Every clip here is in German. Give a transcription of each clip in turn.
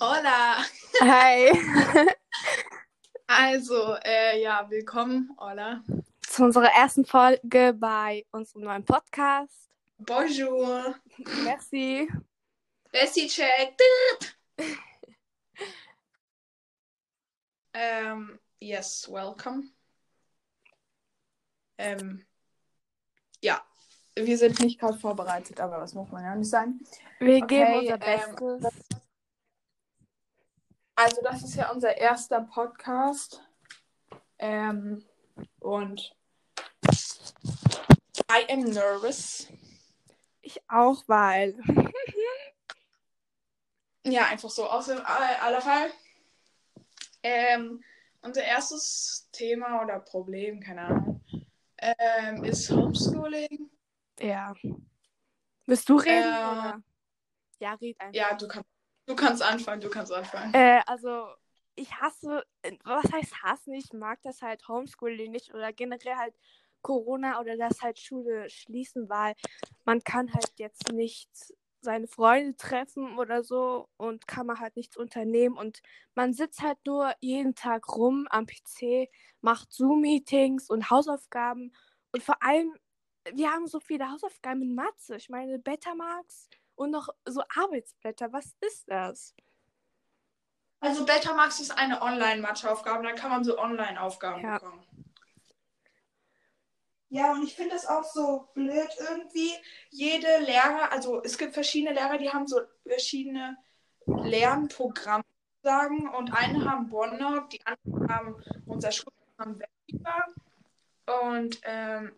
Hola! Hi! Also, äh, ja, willkommen, Hola. Zu unserer ersten Folge bei unserem neuen Podcast. Bonjour! Merci. Bessie check! ähm, yes, welcome. Ähm, ja, wir sind nicht gerade vorbereitet, aber das muss man ja nicht sein. Wir Okay, geben unser ähm, Bestes. Also, das ist ja unser erster Podcast. Ähm, und I am nervous. Ich auch, weil. Ja, einfach so. Aus dem aller Fall. Ähm, unser erstes Thema oder Problem, keine Ahnung, ähm, ist Homeschooling. Ja. Willst du reden? Äh? Ja, red einfach. Ja, du kannst, du kannst anfangen, du kannst anfangen. Äh, also, ich hasse. Was heißt hassen? Ich mag das halt Homeschooling nicht oder generell halt Corona oder das halt Schule schließen, weil man kann halt jetzt nicht seine Freunde treffen oder so und kann man halt nichts unternehmen und man sitzt halt nur jeden Tag rum am PC, macht Zoom-Meetings und Hausaufgaben und vor allem, wir haben so viele Hausaufgaben in Mathe. Ich meine, Betamax und noch so Arbeitsblätter. Was ist das? Also Betamax ist eine Online-Matheaufgabe, da kann man so Online-Aufgaben Ja. bekommen. Ja, und ich finde das auch so blöd irgendwie. Jede Lehrer, also es gibt verschiedene Lehrer, die haben so verschiedene Lernprogramme sagen und eine haben Bonner, die anderen haben unser Schulprogramm Wettbewerb. Und ähm,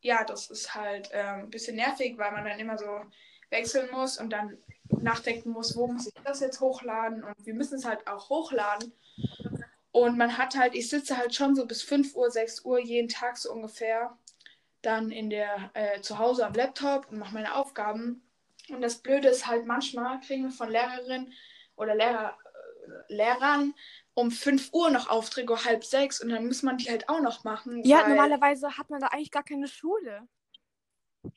ja, das ist halt ähm, ein bisschen nervig, weil man dann immer so wechseln muss und dann nachdenken muss, wo muss ich das jetzt hochladen und wir müssen es halt auch hochladen. Und man hat halt, ich sitze halt schon so bis 5 Uhr, 6 Uhr jeden Tag so ungefähr dann in der äh, zu Hause am Laptop und mache meine Aufgaben. Und das Blöde ist halt, manchmal kriegen wir von Lehrerinnen oder Lehrer, äh, Lehrern um 5 Uhr noch Aufträge, halb sechs und dann muss man die halt auch noch machen. Ja, normalerweise hat man da eigentlich gar keine Schule.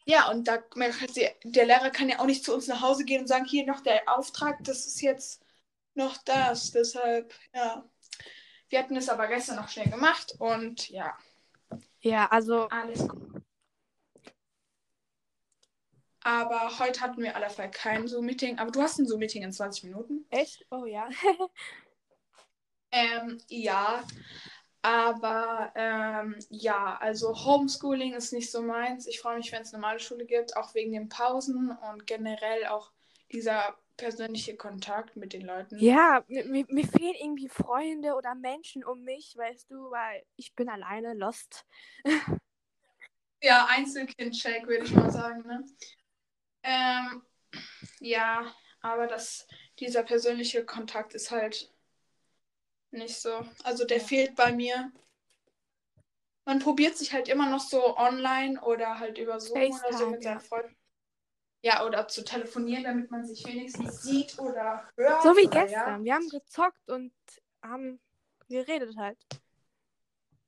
Ja, und da sie- der Lehrer kann ja auch nicht zu uns nach Hause gehen und sagen, hier noch der Auftrag, das ist jetzt noch das. Deshalb, ja. Wir hatten es aber gestern noch schnell gemacht und ja, Ja, also alles gut. Aber heute hatten wir aller Fall kein Zoom-Meeting. Aber du hast ein Zoom-Meeting in 20 Minuten. echt? Oh ja. Ähm, ja. Aber ähm, ja, also Homeschooling ist nicht so meins. Ich freue mich, wenn es normale Schule gibt, auch wegen den Pausen und generell auch dieser persönliche Kontakt mit den Leuten. Ja, mir, mir, fehlen irgendwie Freunde oder Menschen um mich, weißt du, weil ich bin alleine lost. Ja, Einzelkind-Check, würde ich mal sagen, ne? Ähm, ja, aber das, dieser persönliche Kontakt ist halt nicht so. Also der fehlt bei mir. Man probiert sich halt immer noch so online oder halt über Zoom oder so FaceTime, mit ja. seinen Freunden. Ja, oder zu telefonieren, damit man sich wenigstens sieht oder hört. So wie oder, gestern. Wir haben gezockt und haben geredet halt.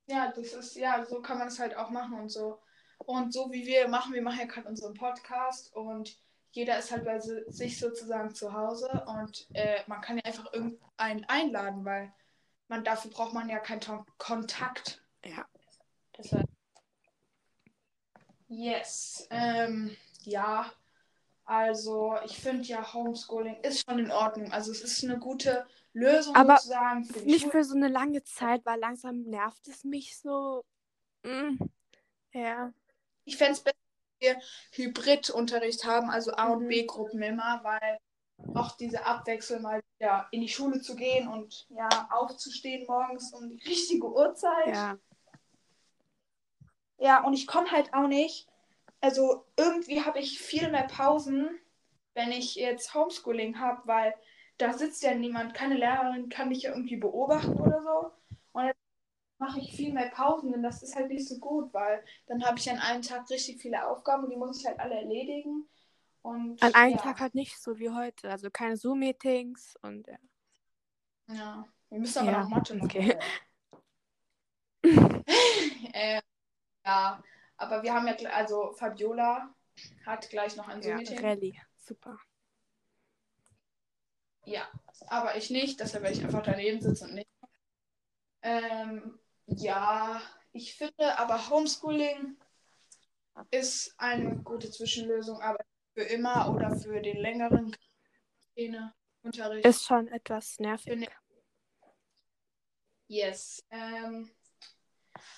Ja. ja, das ist, ja, so kann man es halt auch machen und so. Und so wie wir machen, wir machen ja gerade unseren Podcast und jeder ist halt bei si- sich sozusagen zu Hause und äh, man kann ja einfach irgendeinen einladen, weil man dafür braucht man ja keinen Kontakt. Ja. Deshalb. Yes. Ähm, ja. Also, ich finde ja, Homeschooling ist schon in Ordnung. Also, es ist eine gute Lösung Aber sozusagen für die Nicht Schule. für so eine lange Zeit, weil langsam nervt es mich so. Mm. Ja. Ich fände es besser, wenn wir Hybridunterricht haben, also A- und Mhm. B-Gruppen immer, weil auch diese Abwechslung mal wieder in die Schule zu gehen und ja, aufzustehen morgens um die richtige Uhrzeit. Ja. Ja, und ich komme halt auch nicht. Also irgendwie habe ich viel mehr Pausen, wenn ich jetzt Homeschooling habe, weil da sitzt ja niemand, keine Lehrerin kann mich ja irgendwie beobachten oder so. Und dann mache ich viel mehr Pausen, denn das ist halt nicht so gut, weil dann habe ich an einem Tag richtig viele Aufgaben und die muss ich halt alle erledigen. Und An einem ja, Tag halt nicht so wie heute. Also keine Zoom-Meetings und ja. Ja, wir müssen aber Ja, noch Mathe machen. okay. äh, ja, aber wir haben ja, also Fabiola hat gleich noch ein ja Zoom-Meeting. Rallye. Super. Ja, aber ich nicht, deshalb werde ich einfach daneben sitzen und nicht. Ähm, ja, ich finde aber Homeschooling ist eine gute Zwischenlösung, aber für immer oder für den längeren Unterricht. Ist schon etwas nervig. Yes. Ähm,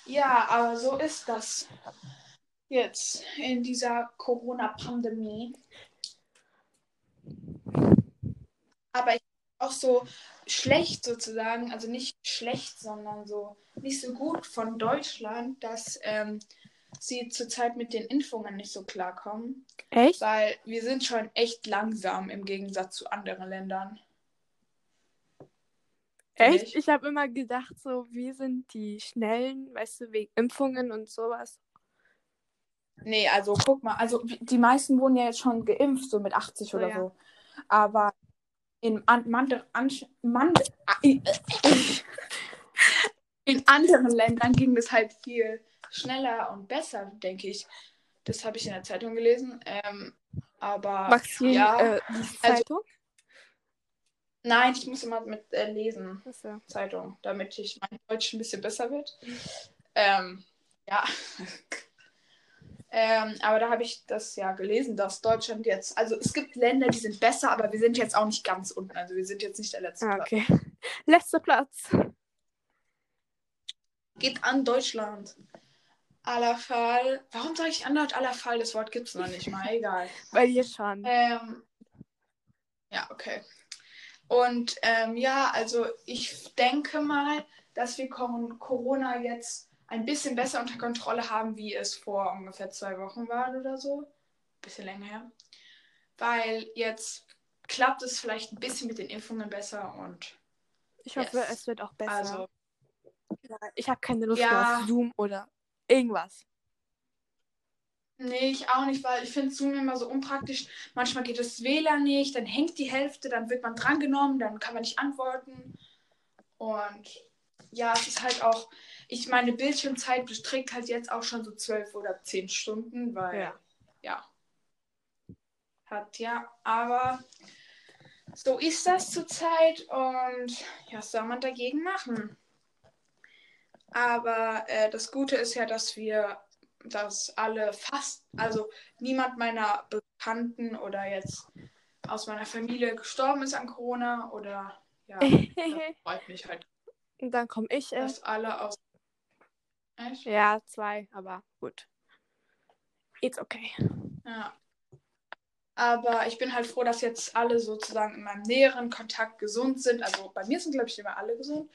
ja, aber so ist das jetzt in dieser Corona-Pandemie. Aber ich auch so schlecht sozusagen, also nicht schlecht, sondern so nicht so gut von Deutschland, dass ähm, sie zurzeit mit den Impfungen nicht so klarkommen, Echt? weil wir sind schon echt langsam im Gegensatz zu anderen Ländern. Echt? Nicht? Ich habe immer gedacht, so, wir sind die Schnellen, weißt du, wegen Impfungen und sowas. Nee, also guck mal, also die meisten wurden ja jetzt schon geimpft, so mit 80 So, oder ja. so. Aber in, an, man, an, man, in anderen Ländern ging das halt viel schneller und besser, denke ich. Das habe ich in der Zeitung gelesen. Ähm, aber Maxim, ja, äh, die also- Zeitung? Nein, ich muss immer mit äh, lesen, Achso. Zeitung, damit ich mein Deutsch ein bisschen besser wird. Ähm, ja. ähm, aber da habe ich das ja gelesen, dass Deutschland jetzt, also es gibt Länder, die sind besser, aber wir sind jetzt auch nicht ganz unten. Also wir sind jetzt nicht der letzte Ah, Platz. okay. Letzter Platz. Geht an Deutschland. Aller Fall. Warum sage ich andauernd aller Fall? Das Wort gibt es noch nicht mal. Egal. Bei dir schon. Ähm, ja, okay. Und ähm, ja, also ich denke mal, dass wir Cor- Corona jetzt ein bisschen besser unter Kontrolle haben, wie es vor ungefähr zwei Wochen war oder so. Bisschen länger her. Weil jetzt klappt es vielleicht ein bisschen mit den Impfungen besser und Ich hoffe, yes. es wird auch besser. also ich habe keine Lust Ja. mehr auf Zoom oder irgendwas. Nee, ich auch nicht, weil ich finde Zoom immer so unpraktisch. Manchmal geht das WLAN nicht, dann hängt die Hälfte, dann wird man drangenommen, dann kann man nicht antworten. Und ja, es ist halt auch, ich meine Bildschirmzeit beträgt halt jetzt auch schon so zwölf oder zehn Stunden, weil Ja. ja. Hat ja, aber so ist das zurzeit und ja, was soll man dagegen machen? Aber äh, das Gute ist ja, dass wir, dass alle fast, also niemand meiner Bekannten oder jetzt aus meiner Familie gestorben ist an Corona oder ja, das freut mich halt, Und dann komme ich. Äh, dass alle aus. Echt? ja, zwei, aber gut. It's okay. Ja. Aber ich bin halt froh, dass jetzt alle sozusagen in meinem näheren Kontakt gesund sind. Also bei mir sind, glaube ich, immer alle gesund.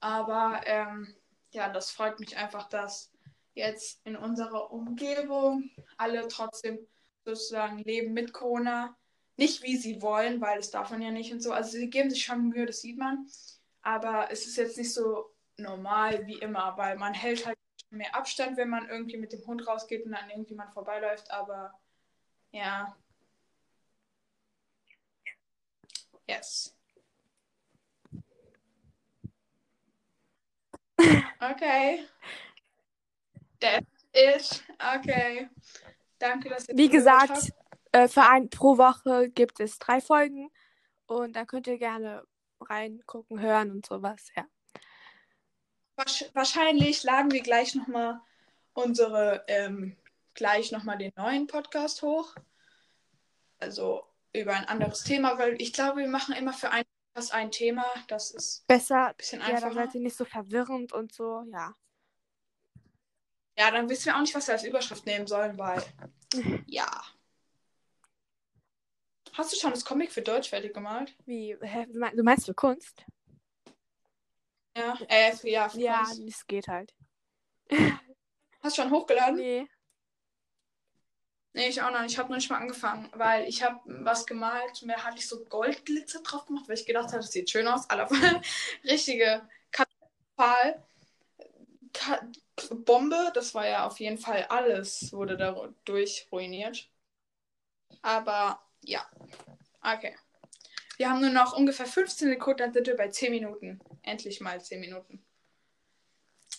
Aber ähm, ja, das freut mich einfach, dass jetzt in unserer Umgebung alle trotzdem sozusagen leben mit Corona. Nicht wie sie wollen, weil das darf man ja nicht und so. Also sie geben sich schon Mühe, das sieht man. Aber es ist jetzt nicht so normal wie immer, weil man hält halt mehr Abstand, wenn man irgendwie mit dem Hund rausgeht und an irgendjemand vorbeiläuft. Aber ja. Yes. Okay. That's it. Okay. Danke, dass ihr Wie gesagt, äh, für ein, pro Woche gibt es drei Folgen. Und dann könnt ihr gerne reingucken, hören und sowas. Ja. Wahrsch- wahrscheinlich laden wir gleich nochmal unsere, ähm, gleich nochmal den neuen Podcast hoch. Also über ein anderes Thema, weil ich glaube, wir machen immer für ein Podcast ein Thema. Das ist Besser, ein bisschen ja, dann einfacher. seid ihr nicht so verwirrend und so, ja. Ja, dann wissen wir auch nicht, was wir als Überschrift nehmen sollen, weil. Ja. Hast du schon das Comic für Deutsch fertig gemalt? Wie, hä, du mein- du meinst für Kunst? Ja. Äh, für, ja, für Ja, Kunst. das geht halt. Hast du schon hochgeladen? Nee. Nee, ich auch noch nicht. Ich habe noch nicht mal angefangen, weil ich habe was gemalt. Mir hatte ich so Goldglitzer drauf gemacht, weil ich gedacht habe, das sieht schön aus. Aller richtige Katastrophal. Ka Bombe, das war ja auf jeden Fall alles, wurde dadurch ruiniert. Aber ja. Okay. Wir haben nur noch ungefähr 15 Sekunden, dann sind wir bei 10 Minuten. Endlich mal 10 Minuten.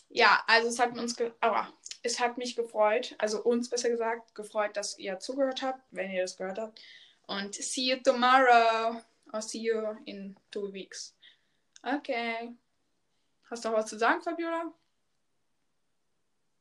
Ja, also es hat uns Aua. es hat mich gefreut, also uns besser gesagt, gefreut, dass ihr zugehört habt, wenn ihr das gehört habt. Und see you tomorrow. I'll see you in two weeks. Okay. Hast du noch was zu sagen, Fabiola?